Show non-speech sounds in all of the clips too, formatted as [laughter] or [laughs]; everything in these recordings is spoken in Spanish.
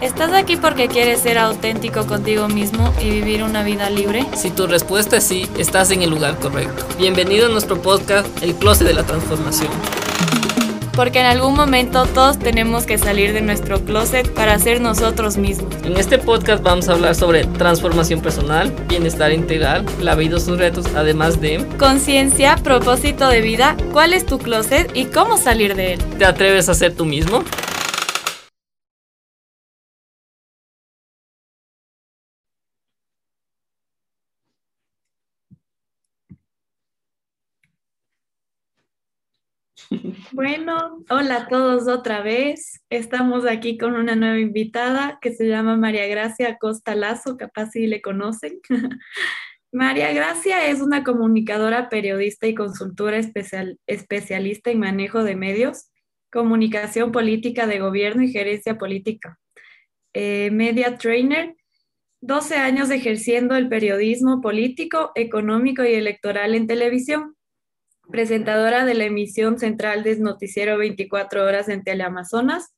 ¿Estás aquí porque quieres ser auténtico contigo mismo y vivir una vida libre? Si tu respuesta es sí, estás en el lugar correcto. Bienvenido a nuestro podcast El Closet de la Transformación. Porque en algún momento todos tenemos que salir de nuestro closet para ser nosotros mismos. En este podcast vamos a hablar sobre transformación personal, bienestar integral, la vida y sus retos, además de conciencia, propósito de vida, cuál es tu closet y cómo salir de él. ¿Te atreves a ser tú mismo? Bueno, hola a todos otra vez. Estamos aquí con una nueva invitada que se llama María Gracia Costa Lazo, capaz si le conocen. [laughs] María Gracia es una comunicadora, periodista y consultora especial, especialista en manejo de medios, comunicación política de gobierno y gerencia política. Eh, media trainer, 12 años ejerciendo el periodismo político, económico y electoral en televisión presentadora de la emisión central del noticiero 24 horas en Teleamazonas,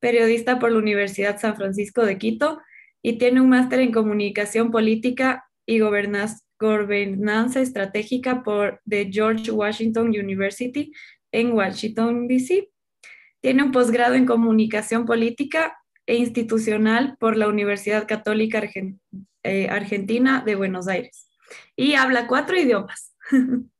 periodista por la Universidad San Francisco de Quito y tiene un máster en comunicación política y gobernanza estratégica por the George Washington University en Washington, D.C. Tiene un posgrado en comunicación política e institucional por la Universidad Católica eh, Argentina de Buenos Aires y habla cuatro idiomas. [laughs]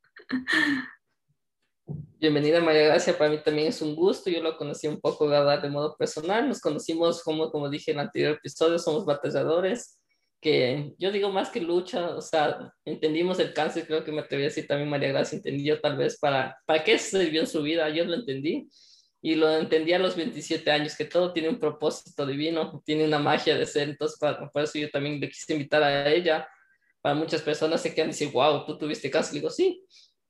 Bienvenida María Gracia, para mí también es un gusto, yo lo conocí un poco de modo personal, nos conocimos como, como dije en el anterior episodio, somos batalladores, que yo digo más que lucha, o sea, entendimos el cáncer, creo que me atreví a decir también María Gracia entendió tal vez para, para qué sirvió en su vida, yo lo entendí, y lo entendí a los 27 años, que todo tiene un propósito divino, tiene una magia de ser, entonces por eso yo también le quise invitar a ella, para muchas personas se quedan y dicen, wow, tú tuviste cáncer, digo, sí,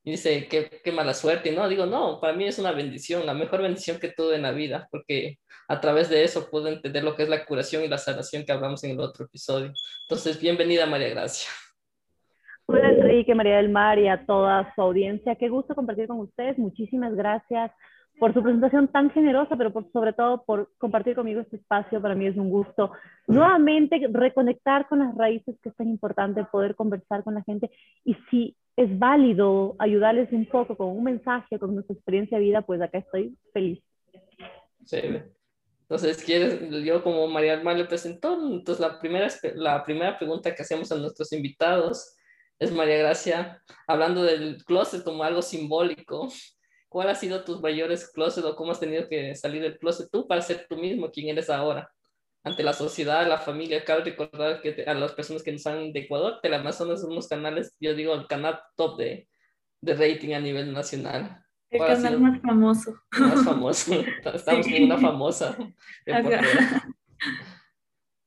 y dice, qué, qué mala suerte. Y no, digo, no, para mí es una bendición, la mejor bendición que tuve en la vida, porque a través de eso puedo entender lo que es la curación y la sanación que hablamos en el otro episodio. Entonces, bienvenida María Gracia. Hola Enrique, María del Mar y a toda su audiencia. Qué gusto compartir con ustedes. Muchísimas gracias por su presentación tan generosa, pero por, sobre todo por compartir conmigo este espacio. Para mí es un gusto nuevamente reconectar con las raíces, que es tan importante poder conversar con la gente. Y si es válido ayudarles un poco con un mensaje, con nuestra experiencia de vida, pues acá estoy feliz. Sí. Entonces, ¿quieres? Yo como María Alma le presentó, entonces la primera, la primera pregunta que hacemos a nuestros invitados es María Gracia, hablando del closet como algo simbólico, ¿cuál ha sido tus mayores closet o cómo has tenido que salir del closet tú para ser tú mismo quien eres ahora? Ante la sociedad, la familia. Cabe recordar que a las personas que nos están de Ecuador, Teleamazonas son unos canales, yo digo, el canal top de, de rating a nivel nacional. El canal más famoso. Más famoso. [laughs] Estamos con una famosa.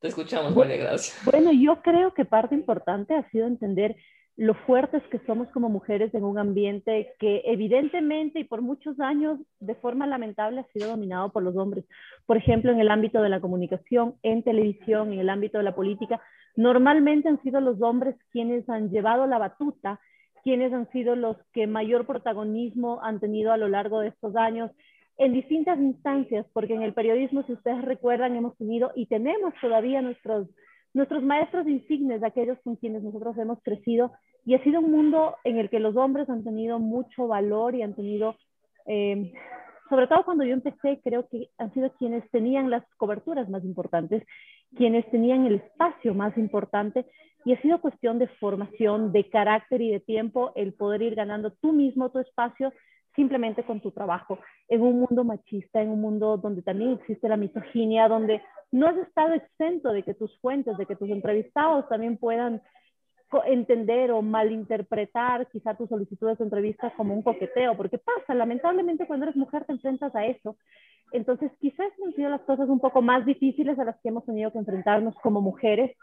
Te escuchamos, María, gracias. Bueno, yo creo que parte importante ha sido entender lo fuertes que somos como mujeres en un ambiente que evidentemente y por muchos años de forma lamentable ha sido dominado por los hombres. Por ejemplo, en el ámbito de la comunicación, en televisión, en el ámbito de la política, normalmente han sido los hombres quienes han llevado la batuta, quienes han sido los que mayor protagonismo han tenido a lo largo de estos años en distintas instancias, porque en el periodismo, si ustedes recuerdan, hemos tenido y tenemos todavía nuestros nuestros maestros insignes, aquellos con quienes nosotros hemos crecido, y ha sido un mundo en el que los hombres han tenido mucho valor y han tenido, eh, sobre todo cuando yo empecé, creo que han sido quienes tenían las coberturas más importantes, quienes tenían el espacio más importante, y ha sido cuestión de formación, de carácter y de tiempo el poder ir ganando tú mismo tu espacio simplemente con tu trabajo, en un mundo machista, en un mundo donde también existe la misoginia, donde no has estado exento de que tus fuentes, de que tus entrevistados también puedan entender o malinterpretar quizá tus solicitudes de entrevista como un coqueteo, porque pasa, lamentablemente cuando eres mujer te enfrentas a eso. Entonces, quizás han sido las cosas un poco más difíciles a las que hemos tenido que enfrentarnos como mujeres.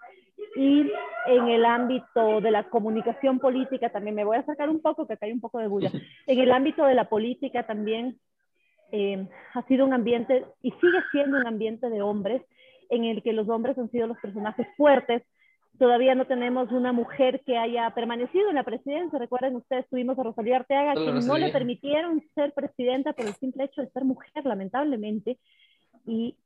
Y en el ámbito de la comunicación política también, me voy a sacar un poco, que acá hay un poco de bulla. En el ámbito de la política también eh, ha sido un ambiente y sigue siendo un ambiente de hombres en el que los hombres han sido los personajes fuertes, Todavía no tenemos una mujer que haya permanecido en la presidencia. Recuerden ustedes, tuvimos a Rosalía Arteaga, que no le permitieron ser presidenta por el simple hecho de ser mujer, lamentablemente. Y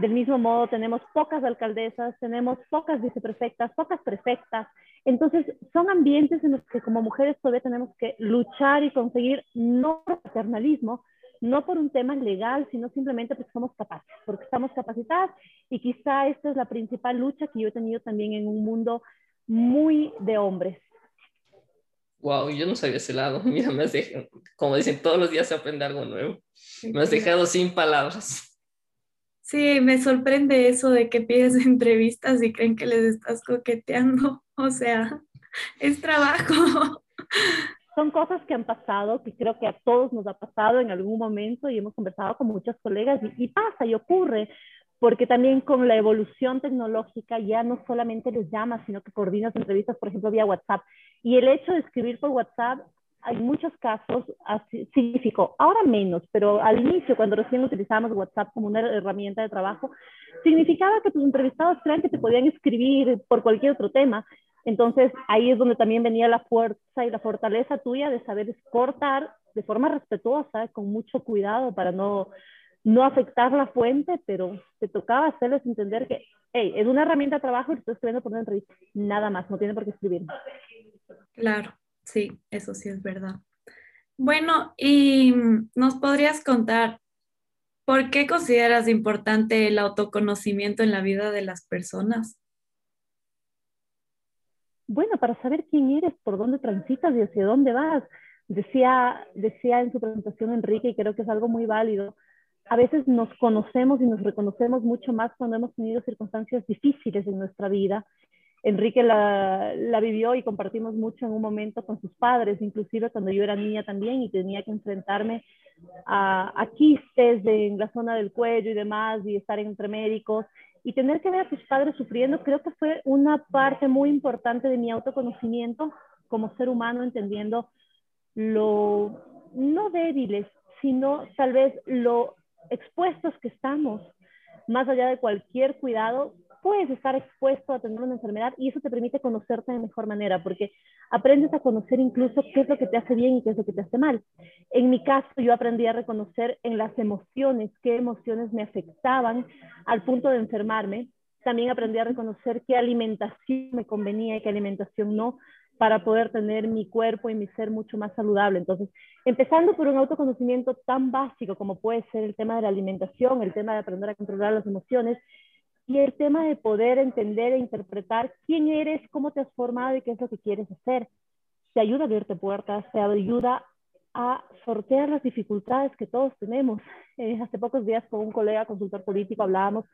Del mismo modo, tenemos pocas alcaldesas, tenemos pocas viceprefectas, pocas prefectas. Entonces, son ambientes en los que como mujeres todavía tenemos que luchar y conseguir no paternalismo, no por un tema legal, sino simplemente porque somos capaces, porque estamos capacitadas y quizá esta es la principal lucha que yo he tenido también en un mundo muy de hombres. Wow, yo no sabía ese lado. [laughs] Mira, me has dejado, como dicen, todos los días se aprende algo nuevo. Me has dejado sin palabras. Sí, me sorprende eso de que pides [laughs] entrevistas y creen que les estás coqueteando. O sea, es trabajo. [laughs] Son cosas que han pasado, que creo que a todos nos ha pasado en algún momento y hemos conversado con muchos colegas y, y pasa y ocurre porque también con la evolución tecnológica ya no solamente les llamas, sino que coordinas entrevistas, por ejemplo, vía WhatsApp. Y el hecho de escribir por WhatsApp, hay muchos casos, significó, ahora menos, pero al inicio, cuando recién utilizábamos WhatsApp como una herramienta de trabajo, significaba que tus entrevistados creían que te podían escribir por cualquier otro tema. Entonces, ahí es donde también venía la fuerza y la fortaleza tuya de saber exportar de forma respetuosa, con mucho cuidado para no no afectar la fuente, pero te tocaba hacerles entender que, hey, es una herramienta de trabajo y estoy escribiendo por una entrevista. Nada más, no tiene por qué escribir. Claro, sí, eso sí es verdad. Bueno, y nos podrías contar, ¿por qué consideras importante el autoconocimiento en la vida de las personas? Bueno, para saber quién eres, por dónde transitas y hacia dónde vas. Decía, decía en su presentación Enrique, y creo que es algo muy válido, a veces nos conocemos y nos reconocemos mucho más cuando hemos tenido circunstancias difíciles en nuestra vida. Enrique la, vivió y compartimos mucho en un momento con sus padres, inclusive cuando yo era niña también y tenía que enfrentarme a, a quistes de, en la zona del cuello y demás y estar entre médicos y tener que ver a tus padres sufriendo, creo que fue una parte muy importante de mi autoconocimiento como ser humano, entendiendo lo no débiles, sino tal vez lo expuestos que estamos, más allá de cualquier cuidado, puedes estar expuesto a tener una enfermedad y eso te permite conocerte de mejor manera, porque aprendes a conocer incluso qué es lo que te hace bien y qué es lo que te hace mal. En mi caso, yo aprendí a reconocer en las emociones qué emociones me afectaban al punto de enfermarme. También aprendí a reconocer qué alimentación me convenía y qué alimentación no, para poder tener mi cuerpo y mi ser mucho más saludable. Entonces, empezando por un autoconocimiento tan básico como puede ser el tema de la alimentación, el tema de aprender a controlar las emociones y el tema de poder entender e interpretar quién eres, cómo te has formado y qué es lo que quieres hacer. Te ayuda a abrirte puertas, te ayuda a sortear las dificultades que todos tenemos. Eh, hace pocos días con un colega consultor político hablábamos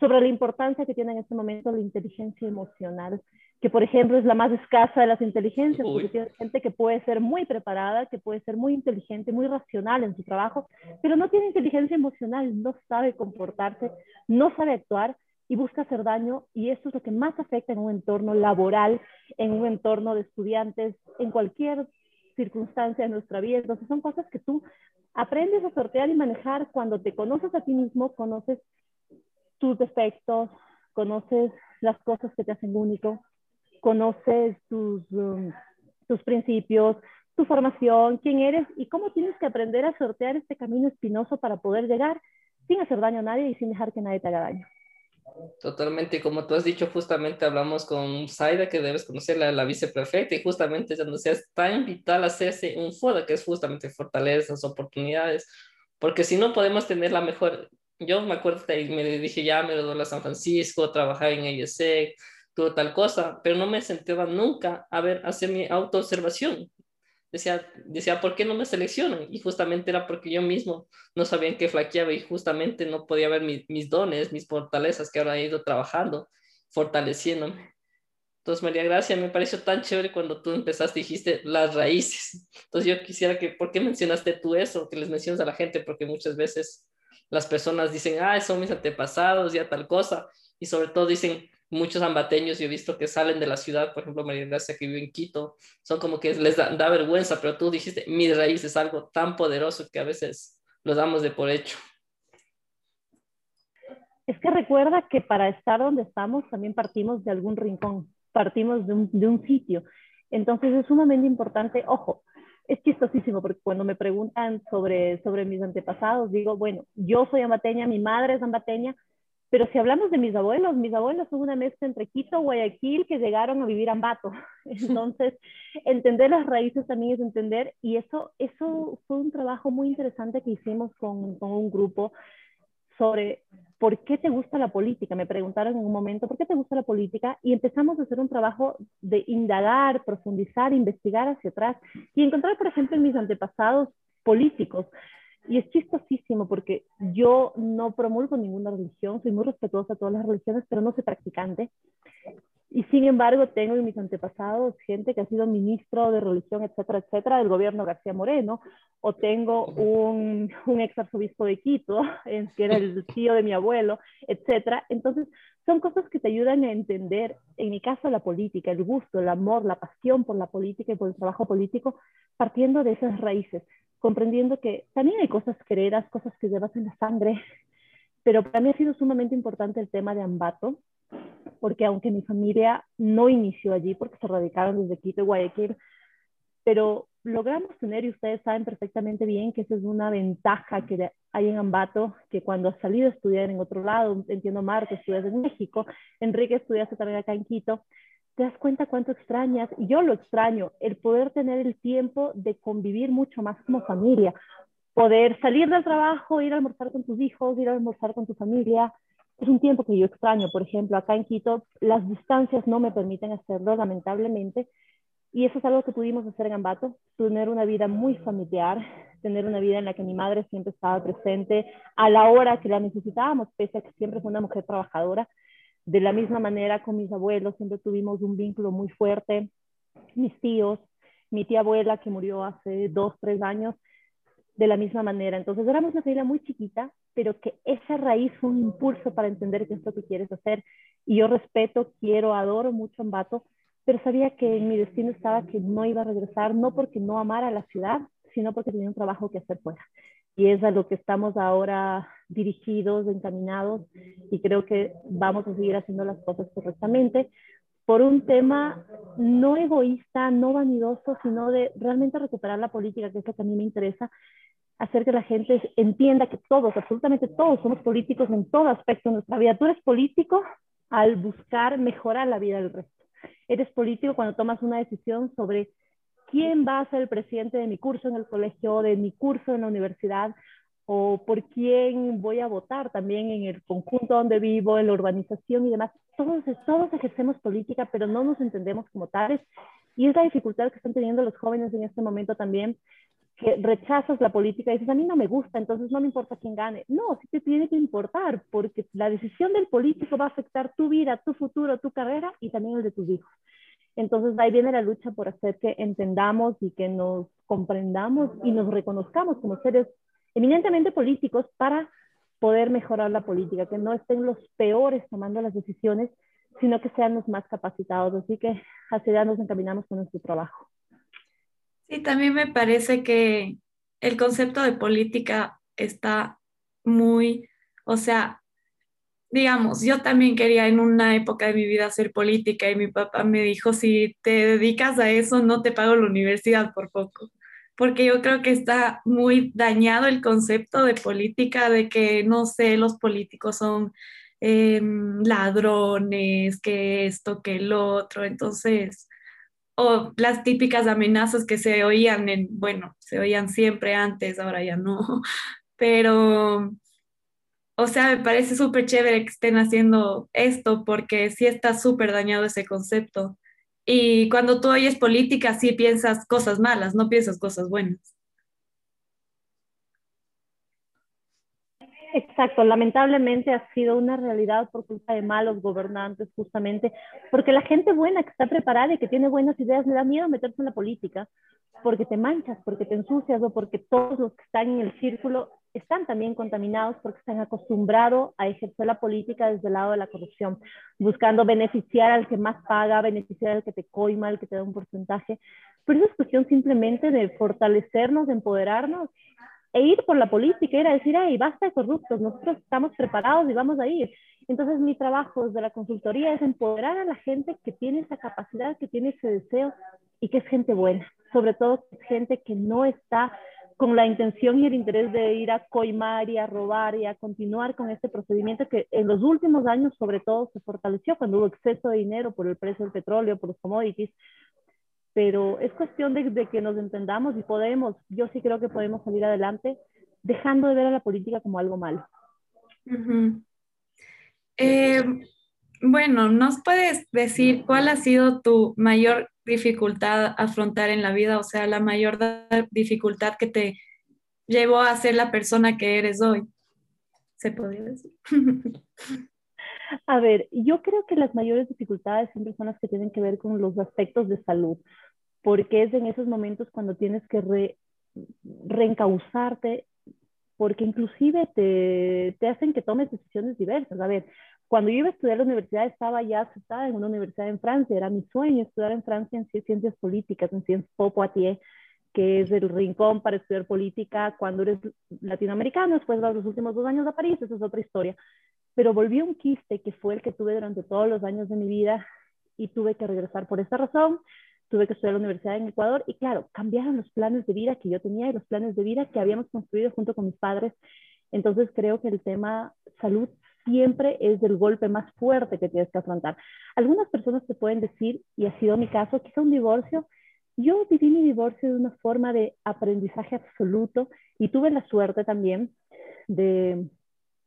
sobre la importancia que tiene en este momento la inteligencia emocional que por ejemplo es la más escasa de las inteligencias, porque tiene gente que puede ser muy preparada, que puede ser muy inteligente, muy racional en su trabajo, pero no tiene inteligencia emocional, no sabe comportarse, no sabe actuar y busca hacer daño y esto es lo que más afecta en un entorno laboral, en un entorno de estudiantes, en cualquier circunstancia de nuestra vida. Entonces son cosas que tú aprendes a sortear y manejar cuando te conoces a ti mismo, conoces tus defectos, conoces las cosas que te hacen único, conoces tus, um, tus principios, tu formación, quién eres y cómo tienes que aprender a sortear este camino espinoso para poder llegar sin hacer daño a nadie y sin dejar que nadie te haga daño. Totalmente, como tú has dicho, justamente hablamos con Saida, que debes conocer la, la viceprefecta, y justamente ya nos está invitada a hacerse un FODA, que es justamente fortalezas, oportunidades, porque si no podemos tener la mejor, yo me acuerdo que me dije, ya me doy a San Francisco, trabajar en IESEC, todo tal cosa, pero no me sentaba nunca a ver, hacer mi autoobservación. Decía, decía, ¿por qué no me seleccionan? Y justamente era porque yo mismo no sabía en qué flaqueaba y justamente no podía ver mis dones, mis fortalezas que ahora he ido trabajando, fortaleciéndome. Entonces, María Gracia, me pareció tan chévere cuando tú empezaste, dijiste las raíces. Entonces, yo quisiera que, ¿por qué mencionaste tú eso? Que les mencionas a la gente, porque muchas veces las personas dicen, ah, son mis antepasados, ya tal cosa. Y sobre todo dicen, muchos ambateños, yo he visto que salen de la ciudad, por ejemplo, María Gracia que vive en Quito, son como que les da, vergüenza, pero tú dijiste, mi raíz es algo tan poderoso que a veces lo damos de por hecho. Es que recuerda que para estar donde estamos también partimos de algún rincón, partimos de un, de un sitio. Entonces es sumamente importante, ojo, es chistosísimo porque cuando me preguntan sobre, sobre mis antepasados, digo, bueno, yo soy ambateña, mi madre es ambateña, Pero si hablamos de mis abuelos, mis abuelos son una mezcla entre Quito, Guayaquil, que llegaron a vivir a Ambato. [laughs] Entonces, entender las raíces también es entender, y eso, eso fue un trabajo muy interesante que hicimos con, con un grupo sobre por qué te gusta la política. Me preguntaron en un momento, ¿por qué te gusta la política? Y empezamos a hacer un trabajo de indagar, profundizar, investigar hacia atrás y encontrar, por ejemplo, en mis antepasados políticos y es chistosísimo porque yo no promulgo ninguna religión, soy muy respetuosa de todas las religiones, pero no soy practicante. Y sin embargo, tengo en mis antepasados gente que ha sido ministro de religión, etcétera, etcétera, del gobierno García Moreno, o tengo un, un ex arzobispo de Quito, [laughs] que era el tío de mi abuelo, etcétera. Entonces, son cosas que te ayudan a entender, en mi caso, la política, el gusto, el amor, la pasión por la política y por el trabajo político, partiendo de esas raíces comprendiendo que también hay cosas quereras, cosas que llevas en la sangre, pero para mí ha sido sumamente importante el tema de Ambato, porque aunque mi familia no inició allí, porque se radicaron desde Quito y Guayaquil, pero logramos tener, y ustedes saben perfectamente bien que esa es una ventaja que hay en Ambato, que cuando has salido a estudiar en otro lado, entiendo Marco, estudias en México, Enrique estudiaste también acá en Quito, te das cuenta cuánto extrañas, y yo lo extraño, el poder tener el tiempo de convivir mucho más como familia, poder salir del trabajo, ir a almorzar con tus hijos, ir a almorzar con tu familia, es un tiempo que yo extraño, por ejemplo, acá en Quito las distancias no me permiten hacerlo, lamentablemente, y eso es algo que pudimos hacer en Ambato, tener una vida muy familiar, tener una vida en la que mi madre siempre estaba presente a la hora que la necesitábamos, pese a que siempre fue una mujer trabajadora, de la misma manera con mis abuelos, siempre tuvimos un vínculo muy fuerte. Mis tíos, mi tía abuela que murió hace dos, tres años, de la misma manera. Entonces éramos una familia muy chiquita, pero que esa raíz fue un impulso para entender qué es lo que quieres hacer. Y yo respeto, quiero, adoro mucho Ambato, pero sabía que en mi destino estaba que no iba a regresar, no porque no amara la ciudad, sino porque tenía un trabajo que hacer fuera y es a lo que estamos ahora dirigidos, encaminados y creo que vamos a seguir haciendo las cosas correctamente por un tema no egoísta, no vanidoso, sino de realmente recuperar la política, que es lo que a mí me interesa, hacer que la gente entienda que todos, absolutamente todos somos políticos en todo aspecto de nuestra vida. Tú eres político al buscar mejorar la vida del resto. Eres político cuando tomas una decisión sobre quién va a ser el presidente de mi curso en el colegio, de mi curso en la universidad, o por quién voy a votar también en el conjunto donde vivo, en la urbanización y demás. Todos, todos ejercemos política, pero no nos entendemos como tales. Y es la dificultad que están teniendo los jóvenes en este momento también, que rechazas la política y dices, a mí no me gusta, entonces no me importa quién gane. No, sí te tiene que importar, porque la decisión del político va a afectar tu vida, tu futuro, tu carrera y también el de tus hijos. Entonces ahí viene la lucha por hacer que entendamos y que nos comprendamos y nos reconozcamos como seres eminentemente políticos para poder mejorar la política, que no estén los peores tomando las decisiones, sino que sean los más capacitados. Así que hacia allá nos encaminamos con nuestro trabajo. Sí, también me parece que el concepto de política está muy, o sea, digamos, yo también quería en una época de mi vida hacer política y mi papá me dijo, si te dedicas a eso, no te pago la universidad por poco, porque yo creo que está muy dañado el concepto de política, de que, no sé, los políticos son em, ladrones, que esto, que el otro, entonces, o las típicas amenazas que se oían en, bueno, se oían siempre antes, ahora ya no, [laughs] pero o sea, me parece súper chévere que estén haciendo esto porque sí está súper dañado ese concepto. Y cuando tú oyes política, sí piensas cosas malas, no piensas cosas buenas. Exacto, lamentablemente ha sido una realidad por culpa de malos gobernantes, justamente, porque la gente buena que está preparada y que tiene buenas ideas le da miedo meterse en la política, porque te manchas, porque te ensucias o porque todos los que están en el círculo están también contaminados porque están acostumbrados a ejercer la política desde el lado de la corrupción, buscando beneficiar al que más paga, beneficiar al que te coima, al que te da un porcentaje. Pero eso es cuestión simplemente de fortalecernos, de empoderarnos e ir por la política, ir a decir, ay, basta de corruptos, nosotros estamos preparados y vamos a ir. Entonces mi trabajo desde la consultoría es empoderar a la gente que tiene esa capacidad, que tiene ese deseo y que es gente buena, sobre todo gente que no está con la intención y el interés de ir a coimar y a robar y a continuar con este procedimiento que en los últimos años sobre todo se fortaleció cuando hubo exceso de dinero por el precio del petróleo, por los commodities. Pero es cuestión de, de que nos entendamos y podemos, yo sí creo que podemos salir adelante dejando de ver a la política como algo malo. eh, bueno, ¿nos puedes decir cuál ha sido tu mayor dificultad a afrontar en la vida? O sea, la mayor dificultad que te llevó a ser la persona que eres hoy. ¿Se podría decir? [laughs] A ver, yo creo que las mayores dificultades siempre son las que tienen que ver con los aspectos de salud, porque es en esos momentos cuando tienes que re, reencauzarte, porque inclusive te, te hacen que tomes decisiones diversas. A ver, cuando yo iba a estudiar la universidad estaba ya aceptada en una universidad en Francia, era mi sueño estudiar en Francia en ciencias políticas, en Ciencias Po Poitiers, que es el rincón para estudiar política cuando eres latinoamericano, después vas los últimos dos años a París, esa es otra historia. Pero volví a un quiste que fue el que tuve durante todos los años de mi vida y tuve que regresar por esa razón, tuve que estudiar la universidad en Ecuador y claro, cambiaron los planes de vida que yo tenía y los planes de vida que habíamos construido junto con mis padres. Entonces creo que el tema salud siempre es el golpe más fuerte que tienes que afrontar. Algunas personas te pueden decir, y ha sido mi caso, quizá un divorcio. Yo viví mi divorcio de una forma de aprendizaje absoluto y tuve la suerte también de,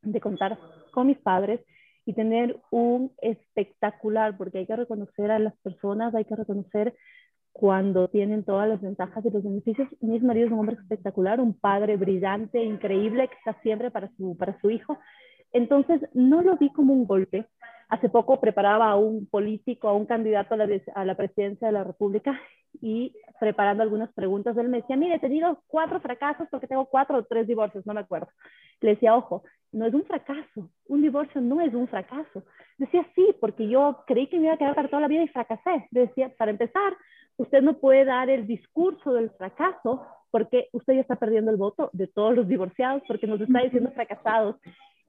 de contar con mis padres y tener un espectacular, porque hay que reconocer a las personas, hay que reconocer cuando tienen todas las ventajas y los beneficios. Mi marido es un hombre espectacular, un padre brillante, increíble, que está siempre para su, para su hijo. Entonces, no lo vi como un golpe. Hace poco preparaba a un político, a un candidato a la, a la presidencia de la República y preparando algunas preguntas, él me decía, mire, he tenido cuatro fracasos porque tengo cuatro o tres divorcios, no me acuerdo. Le decía, ojo, no es un fracaso, un divorcio no es un fracaso. Decía, sí, porque yo creí que me iba a quedar para toda la vida y fracasé. Decía, para empezar, usted no puede dar el discurso del fracaso porque usted ya está perdiendo el voto de todos los divorciados porque nos está diciendo fracasados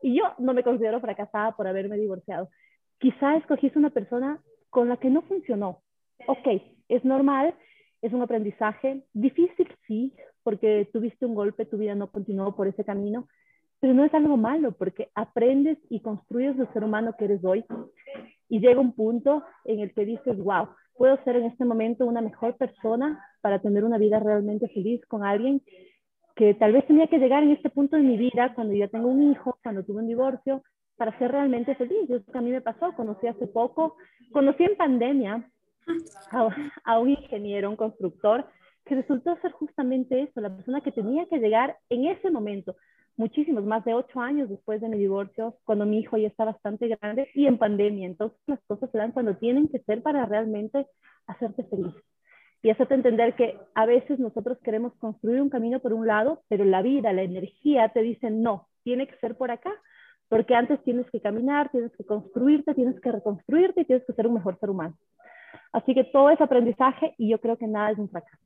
y yo no me considero fracasada por haberme divorciado. Quizá escogiste una persona con la que no funcionó. Ok, es normal, es un aprendizaje difícil, sí, porque tuviste un golpe, tu vida no continuó por ese camino, pero no es algo malo porque aprendes y construyes el ser humano que eres hoy y llega un punto en el que dices, wow, puedo ser en este momento una mejor persona para tener una vida realmente feliz con alguien que tal vez tenía que llegar en este punto de mi vida, cuando ya tengo un hijo, cuando tuve un divorcio, para ser realmente feliz. Eso que a mí me pasó, conocí hace poco, conocí en pandemia a, un ingeniero, un constructor, que resultó ser justamente eso, la persona que tenía que llegar en ese momento, muchísimos, más de ocho años después de mi divorcio, cuando mi hijo ya está bastante grande y en pandemia. Entonces las cosas se dan cuando tienen que ser para realmente hacerte feliz y hacerte entender que a veces nosotros queremos construir un camino por un lado, pero la vida, la energía te dice no, tiene que ser por acá, porque antes tienes que caminar, tienes que construirte, tienes que reconstruirte y tienes que ser un mejor ser humano. Así que todo es aprendizaje y yo creo que nada es un fracaso.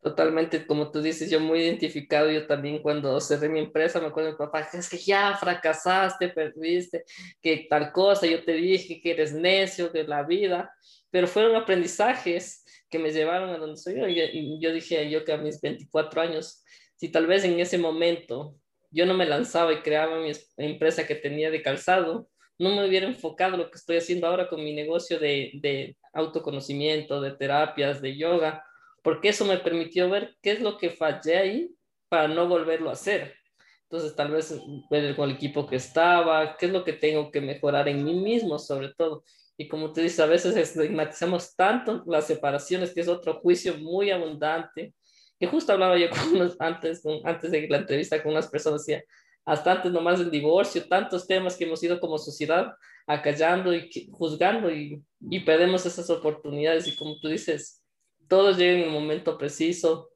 Totalmente, como tú dices, yo muy identificado, yo también cuando cerré mi empresa, me acuerdo de mi papá, es que ya fracasaste, perdiste, que tal cosa, yo te dije que eres necio de la vida, pero fueron aprendizajes que me llevaron a donde soy yo. Y yo dije, yo que a mis 24 años, si tal vez en ese momento yo no me lanzaba y creaba mi empresa que tenía de calzado, no me hubiera enfocado lo que estoy haciendo ahora con mi negocio de, de autoconocimiento, de terapias, de yoga, porque eso me permitió ver qué es lo que fallé ahí para no volverlo a hacer. Entonces, tal vez ver con el equipo que estaba, qué es lo que tengo que mejorar en mí mismo, sobre todo. Y como tú dices, a veces estigmatizamos tanto las separaciones, que es otro juicio muy abundante, que justo hablaba yo [laughs] con antes, antes de la entrevista con unas personas, decía, hasta antes nomás del divorcio, tantos temas que hemos ido como sociedad acallando y juzgando y, y perdemos esas oportunidades y como tú dices, todos llegan en el momento preciso,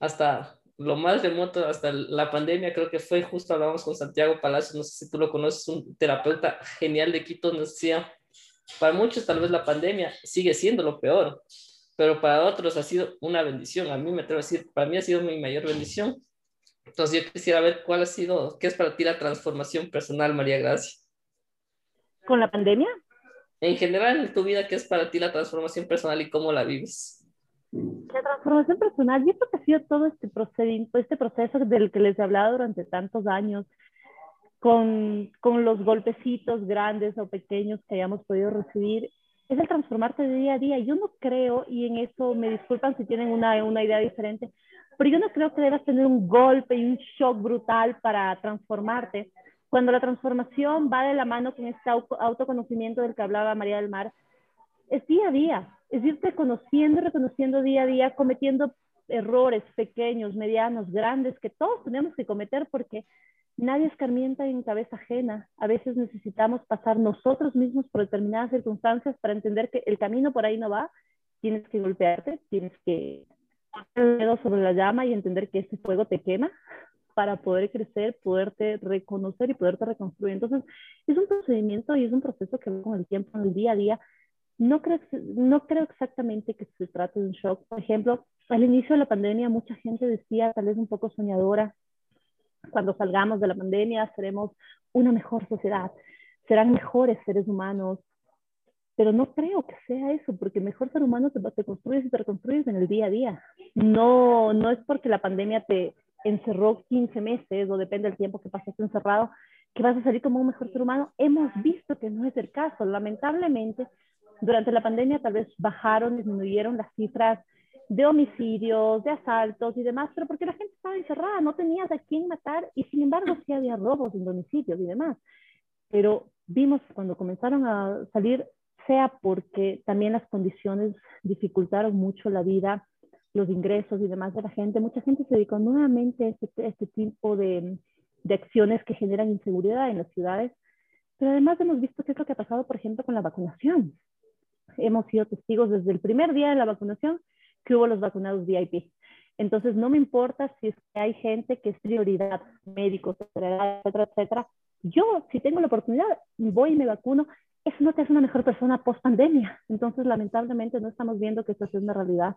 hasta lo más remoto, hasta la pandemia, creo que fue justo, hablábamos con Santiago Palacio, no sé si tú lo conoces, un terapeuta genial de Quito, nos decía, para muchos tal vez la pandemia sigue siendo lo peor, pero para otros ha sido una bendición. A mí me atrevo a decir, para mí ha sido mi mayor bendición. Entonces yo quisiera ver cuál ha sido, qué es para ti la transformación personal, María Gracia. ¿Con la pandemia? En general en tu vida, ¿qué es para ti la transformación personal y cómo la vives? La transformación personal, yo creo que ha sido todo este, procedimiento, este proceso del que les he hablado durante tantos años, con, con los golpecitos grandes o pequeños que hayamos podido recibir, es el transformarte de día a día. Yo no creo, y en eso me disculpan si tienen una, una idea diferente, pero yo no creo que debas tener un golpe y un shock brutal para transformarte. Cuando la transformación va de la mano con este autoconocimiento del que hablaba María del Mar, es día a día, es irte conociendo y reconociendo día a día, cometiendo errores pequeños, medianos, grandes, que todos tenemos que cometer porque nadie escarmienta en cabeza ajena. A veces necesitamos pasar nosotros mismos por determinadas circunstancias para entender que el camino por ahí no va. Tienes que golpearte, tienes que poner el dedo sobre la llama y entender que ese fuego te quema para poder crecer, poderte reconocer y poderte reconstruir. Entonces, es un procedimiento y es un proceso que va con el tiempo, en el día a día. No creo, no creo exactamente que se trate de un shock. Por ejemplo, al inicio de la pandemia mucha gente decía, tal vez un poco soñadora, cuando salgamos de la pandemia seremos una mejor sociedad, serán mejores seres humanos, pero no creo que sea eso, porque mejor ser humano te, te construyes y te reconstruyes en el día a día. No, no es porque la pandemia te encerró 15 meses o depende del tiempo que pasaste encerrado, que vas a salir como un mejor ser humano. Hemos visto que no es el caso. Lamentablemente, durante la pandemia tal vez bajaron, disminuyeron las cifras de homicidios, de asaltos y demás, pero porque la gente estaba encerrada, no tenías a quién matar y sin embargo sí había robos en domicilios y demás. Pero vimos cuando comenzaron a salir, sea porque también las condiciones dificultaron mucho la vida, los ingresos y demás de la gente, mucha gente se dedicó nuevamente a este, este tipo de, de acciones que generan inseguridad en las ciudades. Pero además hemos visto qué es lo que ha pasado, por ejemplo, con la vacunación. Hemos sido testigos desde el primer día de la vacunación que hubo los vacunados VIP. Entonces, no me importa si es que hay gente que es prioridad, médicos, etcétera, etcétera. Yo, si tengo la oportunidad, voy y me vacuno. Eso no te hace una mejor persona post pandemia. Entonces, lamentablemente, no estamos viendo que esto es una realidad.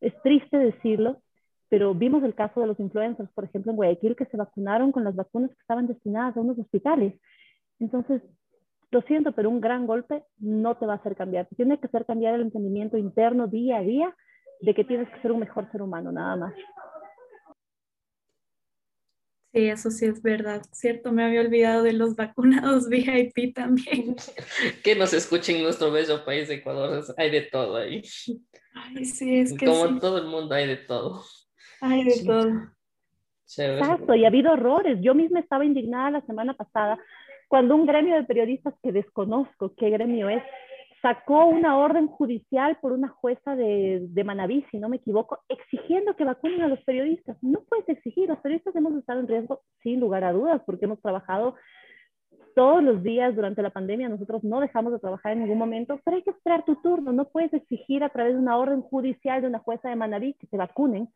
Es triste decirlo, pero vimos el caso de los influencers, por ejemplo, en Guayaquil, que se vacunaron con las vacunas que estaban destinadas a unos hospitales. Entonces, lo siento, pero un gran golpe no te va a hacer cambiar. Tiene que hacer cambiar el entendimiento interno día a día de que tienes que ser un mejor ser humano, nada más. Sí, eso sí es verdad, cierto, me había olvidado de los vacunados [laughs] VIP también. que nos escuchen en nuestro bello país de Ecuador, hay de todo ahí. Ay, sí, es que Como todo el mundo hay de todo. Hay de todo. Exacto, y ha habido errores. Yo misma estaba indignada la semana pasada cuando un gremio de periodistas que desconozco qué gremio es, sacó una orden judicial por una jueza de, de Manaví, si no me equivoco, exigiendo que vacunen a los periodistas. No puedes exigir, los periodistas hemos estado en riesgo sin lugar a dudas, porque hemos trabajado todos los días durante la pandemia, nosotros no dejamos de trabajar en ningún momento, pero hay que esperar tu turno, no puedes exigir a través de una orden judicial de una jueza de Manaví que te vacunen,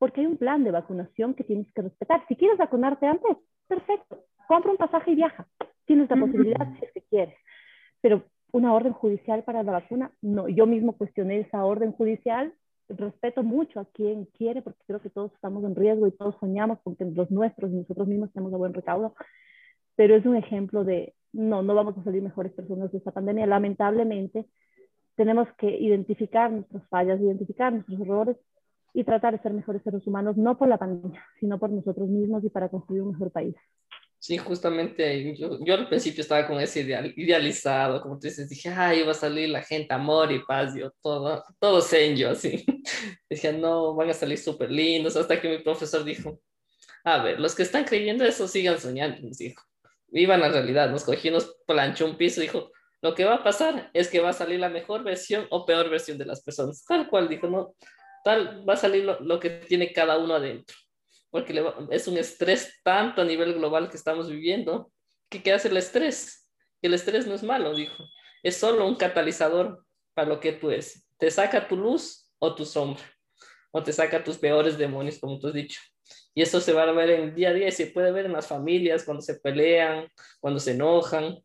porque hay un plan de vacunación que tienes que respetar. Si quieres vacunarte antes, perfecto, compra un pasaje y viaja. Tienes la posibilidad si es que quieres. Pero una orden judicial para la vacuna, no. Yo mismo cuestioné esa orden judicial. Respeto mucho a quien quiere, porque creo que todos estamos en riesgo y todos soñamos con que los nuestros y nosotros mismos estemos a buen recaudo. Pero es un ejemplo de, no, no vamos a salir mejores personas de esta pandemia. Lamentablemente, tenemos que identificar nuestras fallas, identificar nuestros errores y tratar de ser mejores seres humanos, no por la pandemia, sino por nosotros mismos y para construir un mejor país. Sí, justamente yo, yo al principio estaba con ese ideal, idealizado, como tú dices, dije, ay, va a salir la gente, amor y paz, yo todo, todo yo así. [laughs] Dije, no, van a salir súper lindos, hasta que mi profesor dijo, a ver, los que están creyendo eso sigan soñando, nos dijo. Vivan la realidad, nos cogió, nos planchó un piso, dijo, lo que va a pasar es que va a salir la mejor versión o peor versión de las personas. Tal cual, dijo, no, tal, va a salir lo, que tiene cada uno adentro porque es un estrés tanto a nivel global que estamos viviendo, que ¿qué hace el estrés? El estrés no es malo, dijo, es solo un catalizador para lo que tú eres. Te saca tu luz o tu sombra, o te saca tus peores demonios, como tú has dicho. Y eso se va a ver en día a día y se puede ver en las familias, cuando se pelean, cuando se enojan,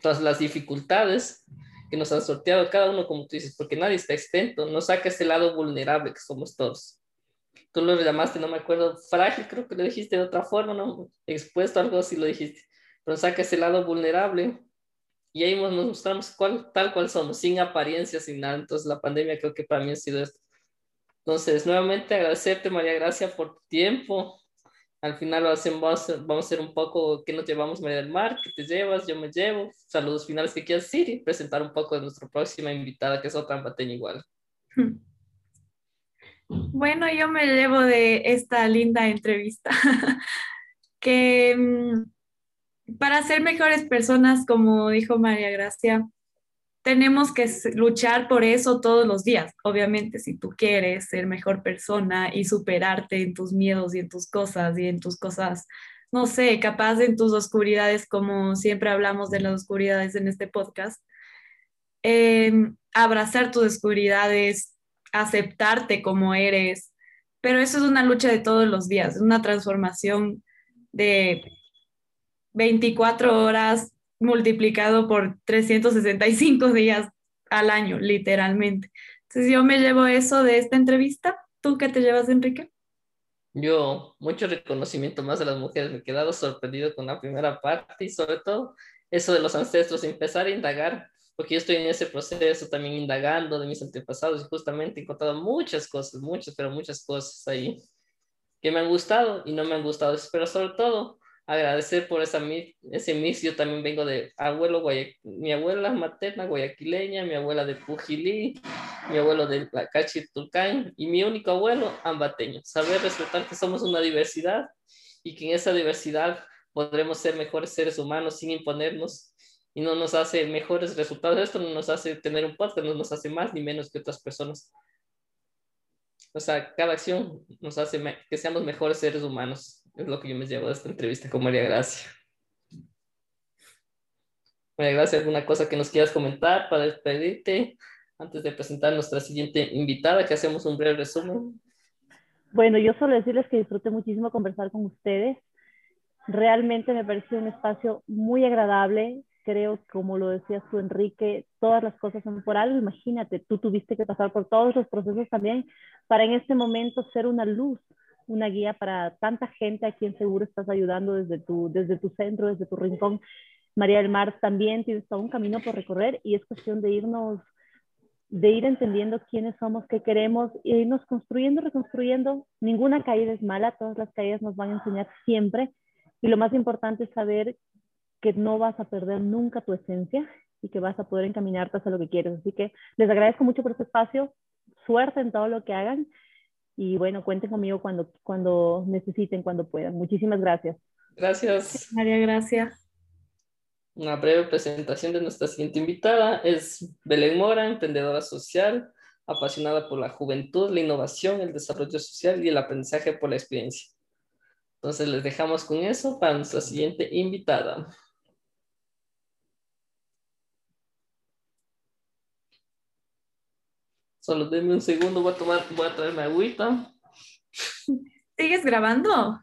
todas las dificultades que nos han sorteado cada uno, como tú dices, porque nadie está extento, no saca ese lado vulnerable que somos todos tú lo llamaste, no me acuerdo, frágil, creo que lo dijiste de otra forma, ¿no? Expuesto, algo así lo dijiste. Pero saca ese lado vulnerable y ahí nos mostramos tal cual somos, sin apariencia, sin nada. Entonces la pandemia creo que para mí ha sido esto. Entonces, nuevamente agradecerte, María Gracia, por tu tiempo. Al final vamos, vamos a hacer un poco qué nos llevamos, María del Mar, qué te llevas, yo me llevo. Saludos finales que quieras decir y presentar un poco de nuestra próxima invitada, que es otra ambateña igual. [laughs] Bueno, yo me llevo de esta linda entrevista [laughs] que mm, para ser mejores personas, como dijo María Gracia, tenemos que luchar por eso todos los días. Obviamente, si tú quieres ser mejor persona y superarte en tus miedos y en tus cosas y en tus cosas, no sé, capaz en tus oscuridades, como siempre hablamos de las oscuridades en este podcast, em, abrazar tus oscuridades, aceptarte como eres, pero eso es una lucha de todos los días, una transformación de 24 horas multiplicado por 365 días al año, literalmente. Entonces yo me llevo eso de esta entrevista. ¿Tú qué te llevas, Enrique? Yo, mucho reconocimiento más de las mujeres. Me he quedado sorprendido con la primera parte y sobre todo eso de los ancestros, empezar a indagar, porque yo estoy en ese proceso también indagando de mis antepasados y justamente he encontrado muchas cosas, muchas, pero muchas cosas ahí que me han gustado y no me han gustado, pero sobre todo agradecer por esa, ese mix. Yo también vengo de abuelo, mi abuela materna guayaquileña, mi abuela de Pujilí, mi abuelo de la Tulcán y mi único abuelo ambateño. Saber respetar que somos una diversidad y que en esa diversidad podremos ser mejores seres humanos sin imponernos y no nos hace mejores resultados. Esto no nos hace tener un podcast, no nos hace más ni menos que otras personas. O sea, cada acción nos hace que seamos mejores seres humanos. Es lo que yo me llevo de esta entrevista con María Gracia. María Gracia, ¿alguna cosa que nos quieras comentar para despedirte antes de presentar a nuestra siguiente invitada, que hacemos un breve resumen? Bueno, yo solo decirles que disfruté muchísimo conversar con ustedes. Realmente me pareció un espacio muy agradable. Creo, como lo decías tú, Enrique, todas las cosas son por algo. Imagínate, tú tuviste que pasar por todos los procesos también para en este momento ser una luz una guía para tanta gente a quien seguro estás ayudando desde tu, desde tu centro, desde tu rincón. María del Mar también tienes todo un camino por recorrer y es cuestión de irnos, de ir entendiendo quiénes somos, qué queremos, e irnos construyendo, reconstruyendo. Ninguna caída es mala, todas las caídas nos van a enseñar siempre. Y lo más importante es saber que no vas a perder nunca tu esencia y que vas a poder encaminarte hacia lo que quieres. Así que les agradezco mucho por este espacio, suerte en todo lo que hagan y bueno, cuenten conmigo cuando, cuando necesiten, cuando puedan. Muchísimas gracias. Gracias. María, gracias. Una breve presentación de nuestra siguiente invitada es Belén Mora, emprendedora social, apasionada por la juventud, la innovación, el desarrollo social y el aprendizaje por la experiencia. Entonces les dejamos con eso para nuestra siguiente invitada. Solo denme un segundo, voy a tomar, voy a traerme agüita. ¿Sigues grabando?